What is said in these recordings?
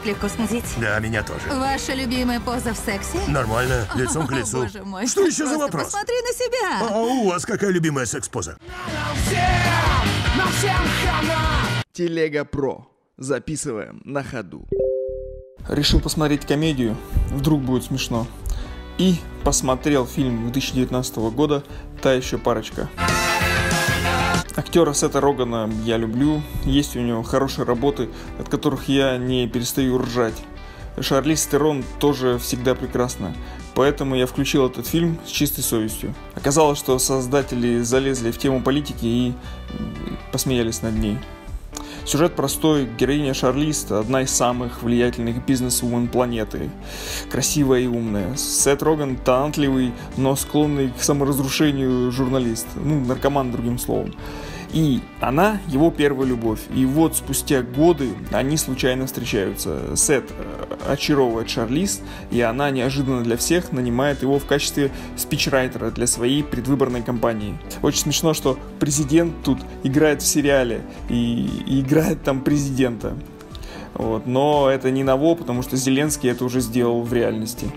так легко смутить. Да, меня тоже. Ваша любимая поза в сексе? Нормально, лицом к О, лицу. боже мой. Что еще за вопрос? Посмотри на себя. А у вас какая любимая секс-поза? Телега Про. Записываем на ходу. Решил посмотреть комедию, вдруг будет смешно. И посмотрел фильм 2019 года «Та еще парочка». Актера Сета Рогана я люблю, есть у него хорошие работы, от которых я не перестаю ржать. Шарлиз Терон тоже всегда прекрасна, поэтому я включил этот фильм с чистой совестью. Оказалось, что создатели залезли в тему политики и посмеялись над ней. Сюжет простой, героиня Шарлиз – одна из самых влиятельных бизнес-вумен планеты. Красивая и умная. Сет Роган – талантливый, но склонный к саморазрушению журналист. Ну, наркоман, другим словом. И она его первая любовь. И вот спустя годы они случайно встречаются. Сет э, очаровывает Шарлиз, и она неожиданно для всех нанимает его в качестве спичрайтера для своей предвыборной кампании. Очень смешно, что президент тут играет в сериале и, и играет там президента. Вот. Но это не ново, потому что Зеленский это уже сделал в реальности.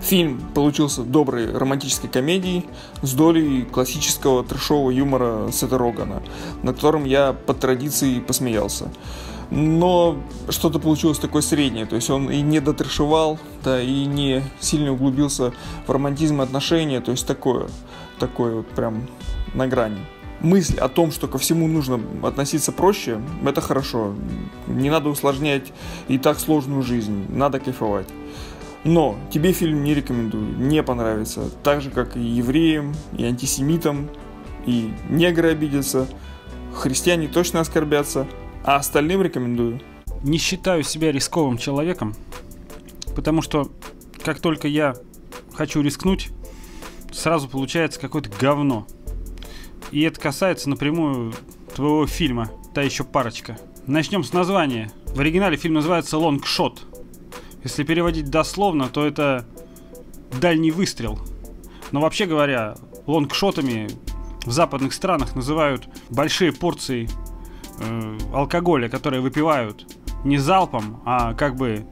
Фильм получился доброй романтической комедией с долей классического трешового юмора Сета Рогана, над которым я по традиции посмеялся. Но что-то получилось такое среднее, то есть он и не дотрешевал, да, и не сильно углубился в романтизм и отношения, то есть такое, такое вот прям на грани. Мысль о том, что ко всему нужно относиться проще, это хорошо. Не надо усложнять и так сложную жизнь, надо кайфовать. Но тебе фильм не рекомендую, не понравится. Так же, как и евреям, и антисемитам, и негры обидятся, христиане точно оскорбятся, а остальным рекомендую. Не считаю себя рисковым человеком, потому что как только я хочу рискнуть, сразу получается какое-то говно. И это касается напрямую твоего фильма «Та еще парочка». Начнем с названия. В оригинале фильм называется «Long Shot». Если переводить дословно, то это дальний выстрел. Но вообще говоря, лонгшотами в западных странах называют большие порции э, алкоголя, которые выпивают не залпом, а как бы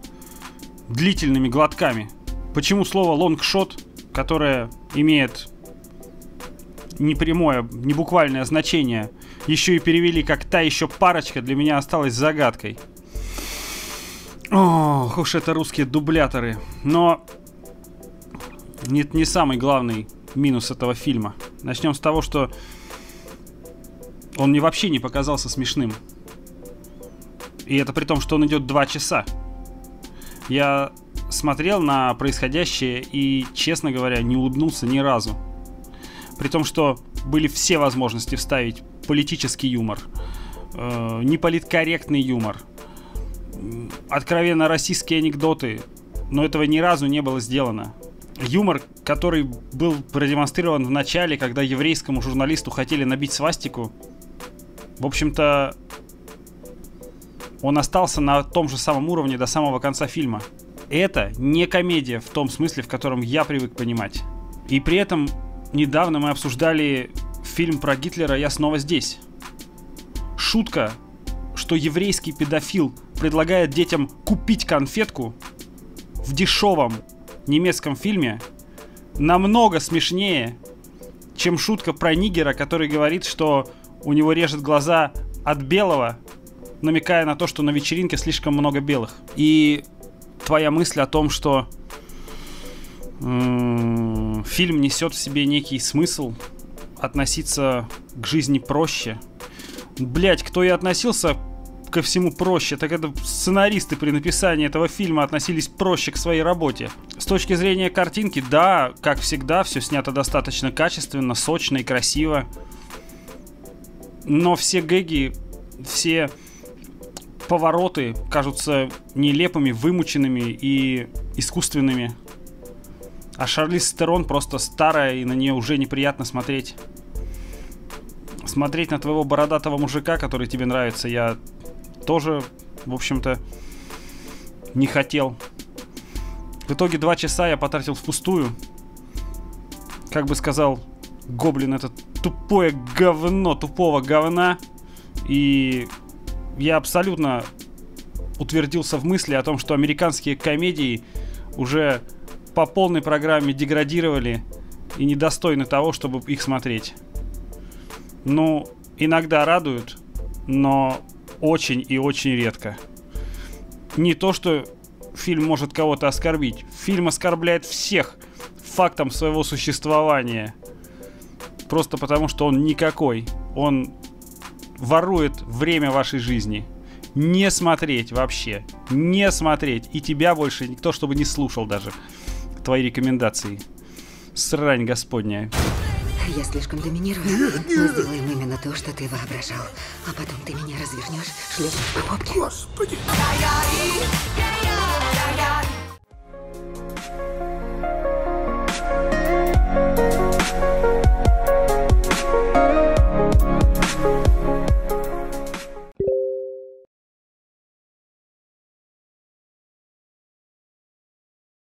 длительными глотками. Почему слово лонгшот, которое имеет не прямое, не буквальное значение, еще и перевели как та еще парочка, для меня осталось загадкой. Ох уж это русские дубляторы. Но нет, не самый главный минус этого фильма. Начнем с того, что он мне вообще не показался смешным. И это при том, что он идет два часа. Я смотрел на происходящее и, честно говоря, не улыбнулся ни разу. При том, что были все возможности вставить политический юмор, э, неполиткорректный юмор, откровенно российские анекдоты, но этого ни разу не было сделано. Юмор, который был продемонстрирован в начале, когда еврейскому журналисту хотели набить свастику, в общем-то, он остался на том же самом уровне до самого конца фильма. Это не комедия в том смысле, в котором я привык понимать. И при этом недавно мы обсуждали фильм про Гитлера «Я снова здесь». Шутка, что еврейский педофил предлагает детям купить конфетку в дешевом немецком фильме намного смешнее, чем шутка про нигера, который говорит, что у него режет глаза от белого, намекая на то, что на вечеринке слишком много белых. И твоя мысль о том, что фильм несет в себе некий смысл относиться к жизни проще. Блять, кто и относился ко всему проще, так это сценаристы при написании этого фильма относились проще к своей работе. С точки зрения картинки, да, как всегда, все снято достаточно качественно, сочно и красиво. Но все гэги, все повороты кажутся нелепыми, вымученными и искусственными. А Шарлиз Стерон просто старая, и на нее уже неприятно смотреть. Смотреть на твоего бородатого мужика, который тебе нравится, я тоже, в общем-то, не хотел. В итоге два часа я потратил впустую. Как бы сказал Гоблин, это тупое говно, тупого говна. И я абсолютно утвердился в мысли о том, что американские комедии уже по полной программе деградировали и недостойны того, чтобы их смотреть. Ну, иногда радуют, но очень и очень редко. Не то, что фильм может кого-то оскорбить. Фильм оскорбляет всех фактом своего существования. Просто потому, что он никакой. Он ворует время вашей жизни. Не смотреть вообще. Не смотреть. И тебя больше никто, чтобы не слушал даже твои рекомендации. Срань господняя. Я слишком доминирую. Нет, нет. Мы сделаем именно то, что ты воображал. А потом ты меня развернешь, шлепнешь по попке. Господи!